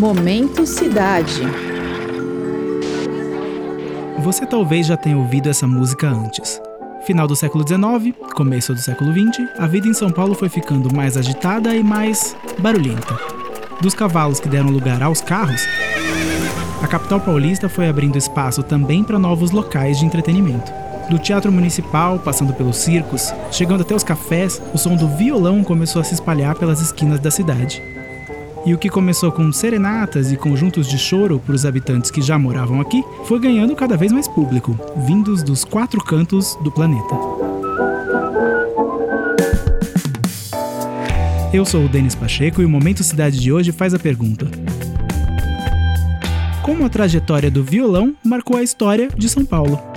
Momento Cidade. Você talvez já tenha ouvido essa música antes. Final do século XIX, começo do século XX, a vida em São Paulo foi ficando mais agitada e mais barulhenta. Dos cavalos que deram lugar aos carros, a capital paulista foi abrindo espaço também para novos locais de entretenimento. Do teatro municipal, passando pelos circos, chegando até os cafés, o som do violão começou a se espalhar pelas esquinas da cidade. E o que começou com serenatas e conjuntos de choro para os habitantes que já moravam aqui, foi ganhando cada vez mais público, vindos dos quatro cantos do planeta. Eu sou o Denis Pacheco e o Momento Cidade de hoje faz a pergunta: Como a trajetória do violão marcou a história de São Paulo?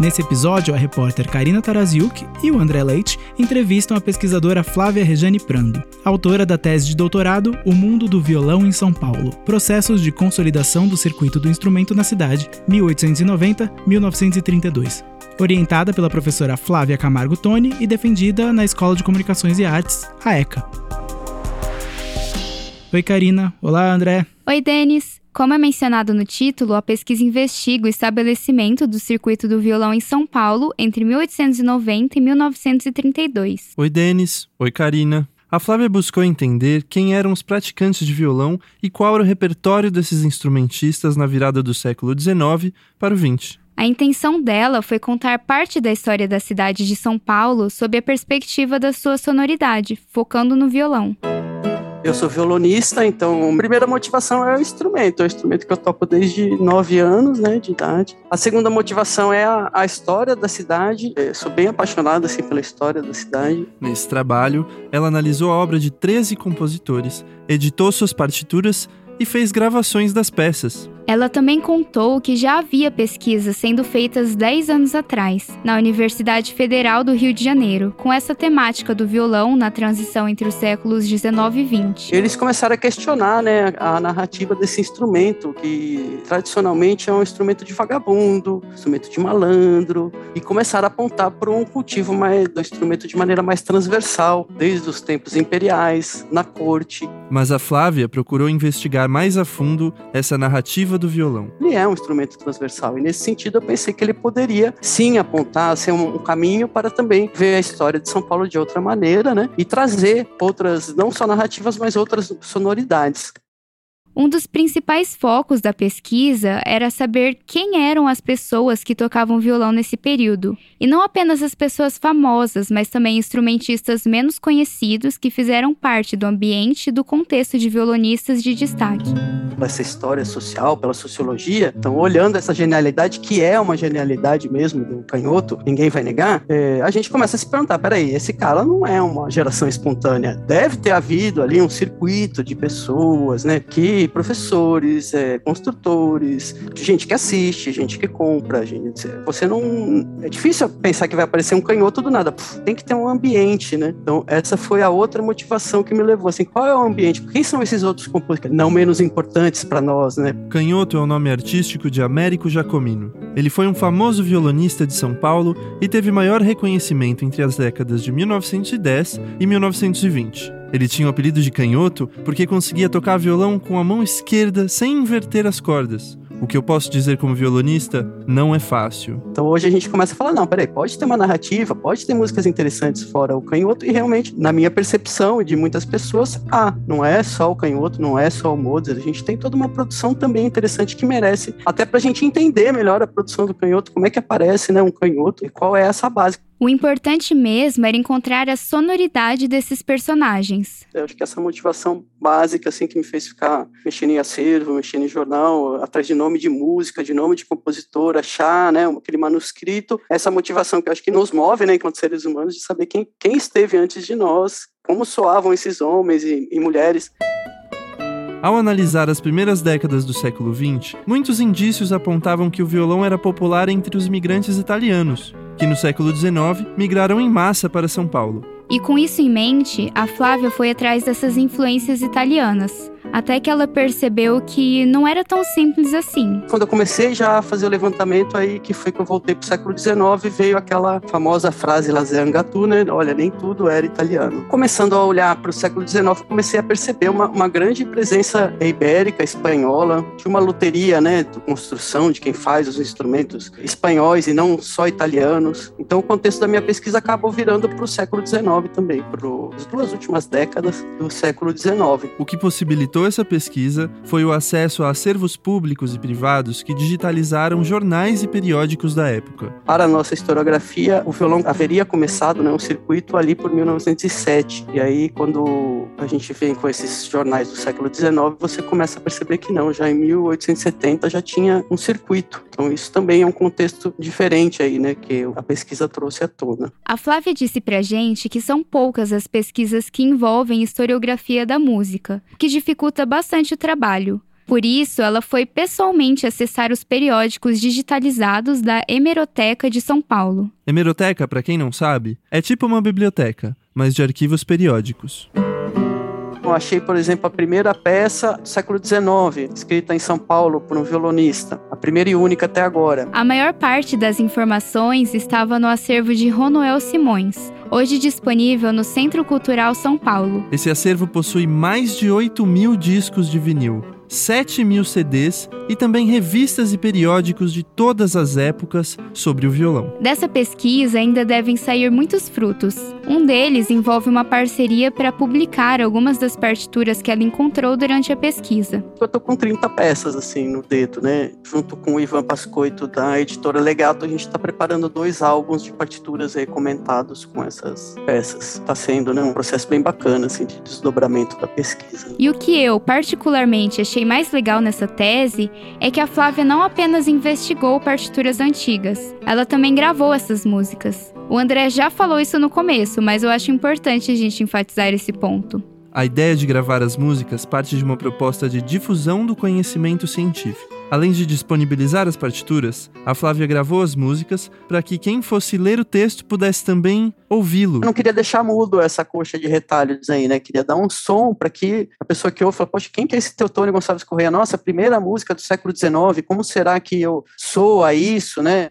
Nesse episódio, a repórter Karina Taraziuk e o André Leite entrevistam a pesquisadora Flávia Rejane Prando, autora da tese de doutorado O Mundo do Violão em São Paulo: Processos de Consolidação do Circuito do Instrumento na Cidade, 1890-1932. Orientada pela professora Flávia Camargo Toni e defendida na Escola de Comunicações e Artes, a ECA. Oi, Karina. Olá, André. Oi, Denis. Como é mencionado no título, a pesquisa investiga o estabelecimento do circuito do violão em São Paulo entre 1890 e 1932. Oi, Denis. Oi, Karina. A Flávia buscou entender quem eram os praticantes de violão e qual era o repertório desses instrumentistas na virada do século XIX para o XX. A intenção dela foi contar parte da história da cidade de São Paulo sob a perspectiva da sua sonoridade, focando no violão. Eu sou violonista, então a primeira motivação é o instrumento, é o instrumento que eu toco desde nove anos né, de idade. A segunda motivação é a, a história da cidade, eu sou bem apaixonado assim, pela história da cidade. Nesse trabalho, ela analisou a obra de 13 compositores, editou suas partituras e fez gravações das peças. Ela também contou que já havia pesquisas sendo feitas 10 anos atrás, na Universidade Federal do Rio de Janeiro, com essa temática do violão na transição entre os séculos 19 e 20. Eles começaram a questionar né, a narrativa desse instrumento, que tradicionalmente é um instrumento de vagabundo, instrumento de malandro, e começaram a apontar para um cultivo mais, do instrumento de maneira mais transversal, desde os tempos imperiais, na corte. Mas a Flávia procurou investigar mais a fundo essa narrativa do violão. Ele é um instrumento transversal e nesse sentido eu pensei que ele poderia sim apontar, ser um, caminho para também ver a história de São Paulo de outra maneira, né? E trazer outras, não só narrativas, mas outras sonoridades. Um dos principais focos da pesquisa era saber quem eram as pessoas que tocavam violão nesse período. E não apenas as pessoas famosas, mas também instrumentistas menos conhecidos que fizeram parte do ambiente e do contexto de violonistas de destaque. Essa história social, pela sociologia, então olhando essa genialidade, que é uma genialidade mesmo do canhoto, ninguém vai negar, é, a gente começa a se perguntar: peraí, esse cara não é uma geração espontânea. Deve ter havido ali um circuito de pessoas, né, que professores, é, construtores, gente que assiste, gente que compra, gente. Você não. É difícil pensar que vai aparecer um canhoto do nada. tem que ter um ambiente, né? Então, essa foi a outra motivação que me levou. Assim, qual é o ambiente? Quem são esses outros compositores? Não menos importantes para nós, né? Canhoto é o nome artístico de Américo Jacomino. Ele foi um famoso violonista de São Paulo e teve maior reconhecimento entre as décadas de 1910 e 1920. Ele tinha o apelido de canhoto porque conseguia tocar violão com a mão esquerda sem inverter as cordas. O que eu posso dizer como violonista não é fácil. Então hoje a gente começa a falar: não, peraí, pode ter uma narrativa, pode ter músicas interessantes fora o canhoto, e realmente, na minha percepção e de muitas pessoas, ah, não é só o canhoto, não é só o Mozart, a gente tem toda uma produção também interessante que merece, até para a gente entender melhor a produção do canhoto, como é que aparece né, um canhoto e qual é essa base. O importante mesmo era encontrar a sonoridade desses personagens. Eu acho que essa motivação básica assim que me fez ficar mexendo em acervo, mexendo em jornal, atrás de nome de música, de nome de compositor, achar, né, aquele manuscrito, essa motivação que eu acho que nos move, né, enquanto seres humanos, de saber quem, quem esteve antes de nós, como soavam esses homens e, e mulheres. Ao analisar as primeiras décadas do século XX, muitos indícios apontavam que o violão era popular entre os imigrantes italianos, que no século XIX migraram em massa para São Paulo. E com isso em mente, a Flávia foi atrás dessas influências italianas. Até que ela percebeu que não era tão simples assim. Quando eu comecei já a fazer o levantamento aí, que foi que eu voltei para o século XIX, veio aquela famosa frase Lazeangatu, né? Olha, nem tudo era italiano. Começando a olhar para o século XIX, comecei a perceber uma, uma grande presença ibérica, espanhola, de uma loteria, né, de construção de quem faz os instrumentos espanhóis e não só italianos. Então o contexto da minha pesquisa acabou virando para o século XIX também, para as duas últimas décadas do século XIX. O que possibilitou essa pesquisa foi o acesso a acervos públicos e privados que digitalizaram jornais e periódicos da época. Para a nossa historiografia, o violão haveria começado né, um circuito ali por 1907. E aí, quando a gente vem com esses jornais do século XIX, você começa a perceber que não, já em 1870 já tinha um circuito. Então, isso também é um contexto diferente aí, né, que a pesquisa trouxe à tona. A Flávia disse pra gente que são poucas as pesquisas que envolvem historiografia da música, que dificulta bastante o trabalho. Por isso, ela foi pessoalmente acessar os periódicos digitalizados da Hemeroteca de São Paulo. Hemeroteca, para quem não sabe, é tipo uma biblioteca, mas de arquivos periódicos. Eu achei, por exemplo, a primeira peça do século XIX, escrita em São Paulo por um violonista, a primeira e única até agora. A maior parte das informações estava no acervo de Ronoel Simões, hoje disponível no Centro Cultural São Paulo. Esse acervo possui mais de 8 mil discos de vinil. 7 mil CDs e também revistas e periódicos de todas as épocas sobre o violão. Dessa pesquisa ainda devem sair muitos frutos. Um deles envolve uma parceria para publicar algumas das partituras que ela encontrou durante a pesquisa. Eu tô com 30 peças assim no dedo, né? Junto com o Ivan Pascoito da editora Legato, a gente está preparando dois álbuns de partituras aí comentados com essas peças. Está sendo né, um processo bem bacana assim de desdobramento da pesquisa. E o que eu particularmente achei mais legal nessa tese é que a Flávia não apenas investigou partituras antigas, ela também gravou essas músicas. O André já falou isso no começo, mas eu acho importante a gente enfatizar esse ponto. A ideia de gravar as músicas parte de uma proposta de difusão do conhecimento científico. Além de disponibilizar as partituras, a Flávia gravou as músicas para que quem fosse ler o texto pudesse também ouvi-lo. Eu não queria deixar mudo essa coxa de retalhos aí, né? Queria dar um som para que a pessoa que ouve fala, poxa, quem que é esse Teotônio Gonçalves Correia? Nossa, primeira música do século XIX, como será que eu sou a isso, né?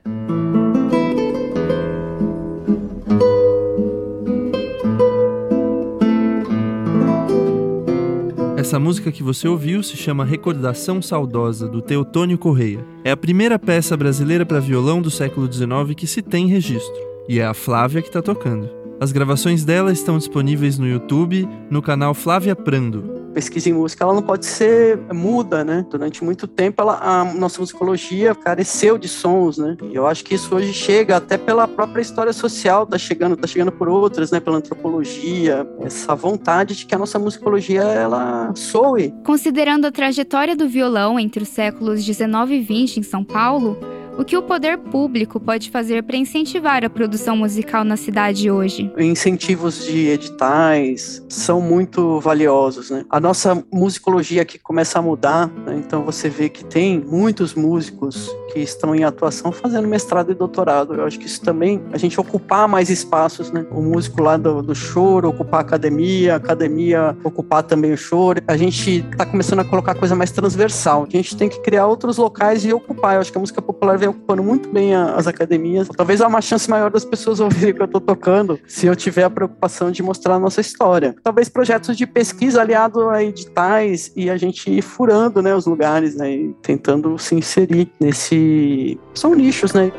Essa música que você ouviu se chama Recordação Saudosa, do Teotônio Correia. É a primeira peça brasileira para violão do século XIX que se tem registro. E é a Flávia que está tocando. As gravações dela estão disponíveis no YouTube, no canal Flávia Prando pesquisa em música ela não pode ser muda, né? Durante muito tempo ela, a nossa musicologia careceu de sons, né? E eu acho que isso hoje chega até pela própria história social, tá chegando, tá chegando por outras, né? Pela antropologia, essa vontade de que a nossa musicologia ela soe. Considerando a trajetória do violão entre os séculos 19 e 20 em São Paulo, o que o poder público pode fazer para incentivar a produção musical na cidade hoje? Incentivos de editais são muito valiosos, né? A nossa musicologia aqui começa a mudar, né? então você vê que tem muitos músicos que estão em atuação fazendo mestrado e doutorado. Eu acho que isso também, a gente ocupar mais espaços, né? O músico lá do, do choro, ocupar a academia, a academia ocupar também o choro. A gente está começando a colocar coisa mais transversal. A gente tem que criar outros locais e ocupar. Eu acho que a música popular vem ocupando muito bem a, as academias. Talvez há uma chance maior das pessoas ouvirem o que eu estou tocando se eu tiver a preocupação de mostrar a nossa história. Talvez projetos de pesquisa aliado a editais e a gente ir furando né, os lugares, né, e tentando se inserir nesse são nichos, né?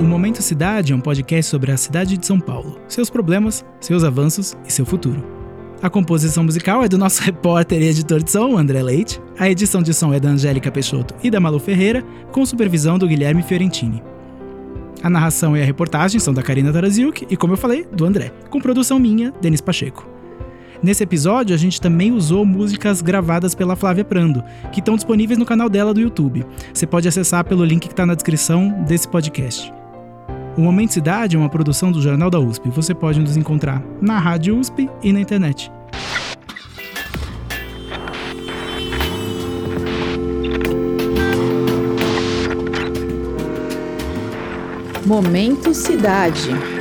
O Momento Cidade é um podcast sobre a cidade de São Paulo, seus problemas, seus avanços e seu futuro. A composição musical é do nosso repórter e editor de som, André Leite. A edição de som é da Angélica Peixoto e da Malu Ferreira, com supervisão do Guilherme Fiorentini. A narração e a reportagem são da Karina Taraziuk e, como eu falei, do André, com produção minha, Denis Pacheco. Nesse episódio, a gente também usou músicas gravadas pela Flávia Prando, que estão disponíveis no canal dela do YouTube. Você pode acessar pelo link que está na descrição desse podcast. O Momento Cidade é uma produção do Jornal da USP. Você pode nos encontrar na Rádio USP e na internet. Momento Cidade.